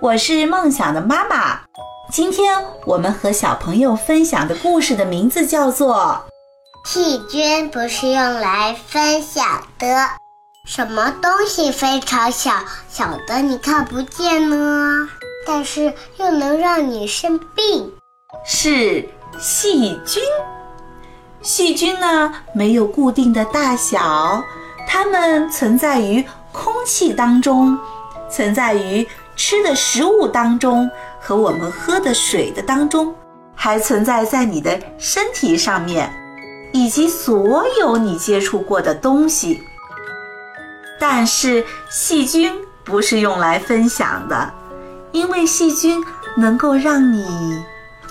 我是梦想的妈妈。今天我们和小朋友分享的故事的名字叫做《细菌不是用来分享的》。什么东西非常小，小的你看不见呢？但是又能让你生病？是细菌。细菌呢，没有固定的大小，它们存在于空气当中，存在于吃的食物当中和我们喝的水的当中，还存在在你的身体上面，以及所有你接触过的东西。但是细菌不是用来分享的，因为细菌能够让你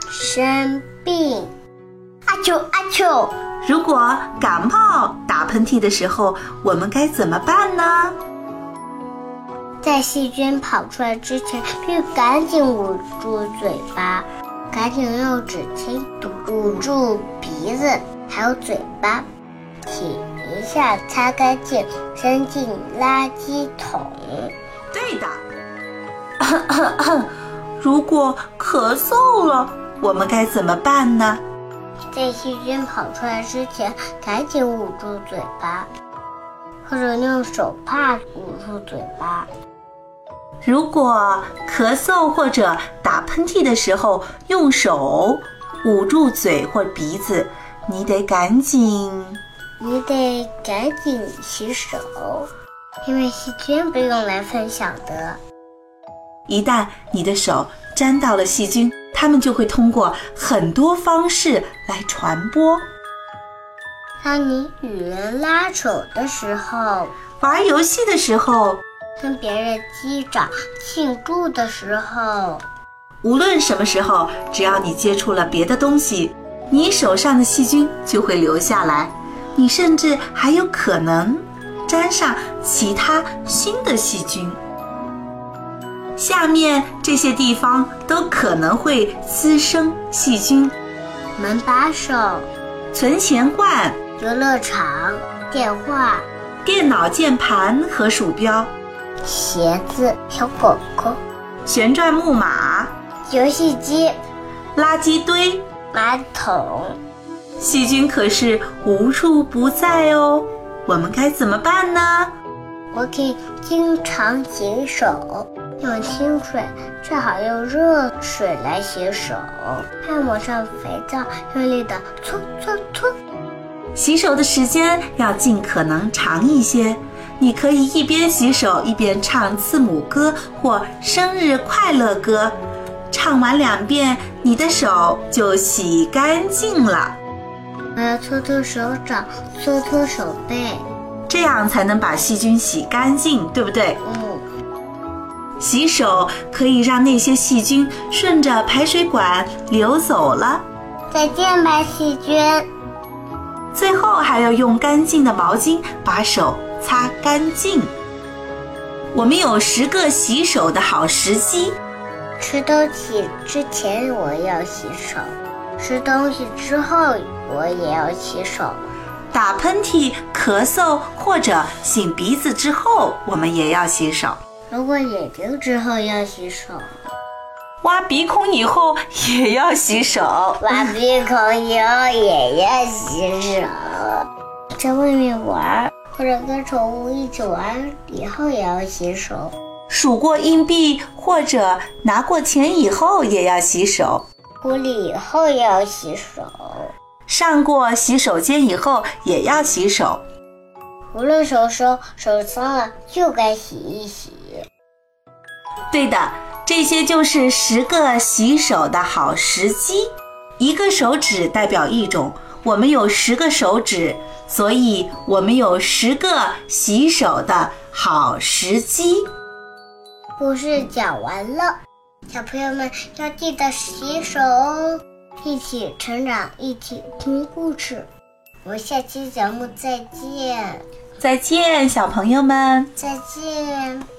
生病。阿秋阿秋，如果感冒打喷嚏的时候，我们该怎么办呢？在细菌跑出来之前，必须赶紧捂住嘴巴，赶紧用纸巾堵住鼻子，还有嘴巴，洗一下，擦干净，扔进垃圾桶。对的。如果咳嗽了，我们该怎么办呢？在细菌跑出来之前，赶紧捂住嘴巴，或者用手帕捂住嘴巴。如果咳嗽或者打喷嚏的时候，用手捂住嘴或鼻子，你得赶紧，你得赶紧洗手，因为细菌不用来分享的。一旦你的手沾到了细菌，它们就会通过很多方式来传播。当你与人拉手的时候，玩游戏的时候，跟别人击掌庆祝的时候，无论什么时候，只要你接触了别的东西，你手上的细菌就会留下来。你甚至还有可能沾上其他新的细菌。下面这些地方都可能会滋生细菌：门把手、存钱罐、游乐场、电话、电脑键盘和鼠标、鞋子、小狗狗、旋转木马、游戏机、垃圾堆、马桶。细菌可是无处不在哦，我们该怎么办呢？我可以经常洗手。用清水，最好用热水来洗手，还抹上肥皂，用力的搓搓搓。洗手的时间要尽可能长一些。你可以一边洗手一边唱字母歌或生日快乐歌，唱完两遍，你的手就洗干净了。我要搓搓手掌，搓搓手背，这样才能把细菌洗干净，对不对？嗯。洗手可以让那些细菌顺着排水管流走了。再见吧，细菌。最后还要用干净的毛巾把手擦干净。我们有十个洗手的好时机：吃东西之前我要洗手，吃东西之后我也要洗手，打喷嚏、咳嗽或者擤鼻子之后我们也要洗手。如果眼睛之后要洗手，挖鼻孔以后也要洗手，挖鼻孔以后也要洗手，在外面玩或者跟宠物一起玩以后也要洗手，数过硬币或者拿过钱以后也要洗手，哭里以后也要洗手，上过洗手间以后也要洗手。无论什么时候手脏了，就该洗一洗。对的，这些就是十个洗手的好时机。一个手指代表一种，我们有十个手指，所以我们有十个洗手的好时机。故事讲完了，小朋友们要记得洗手哦，一起成长，一起听故事。我们下期节目再见，再见，小朋友们。再见。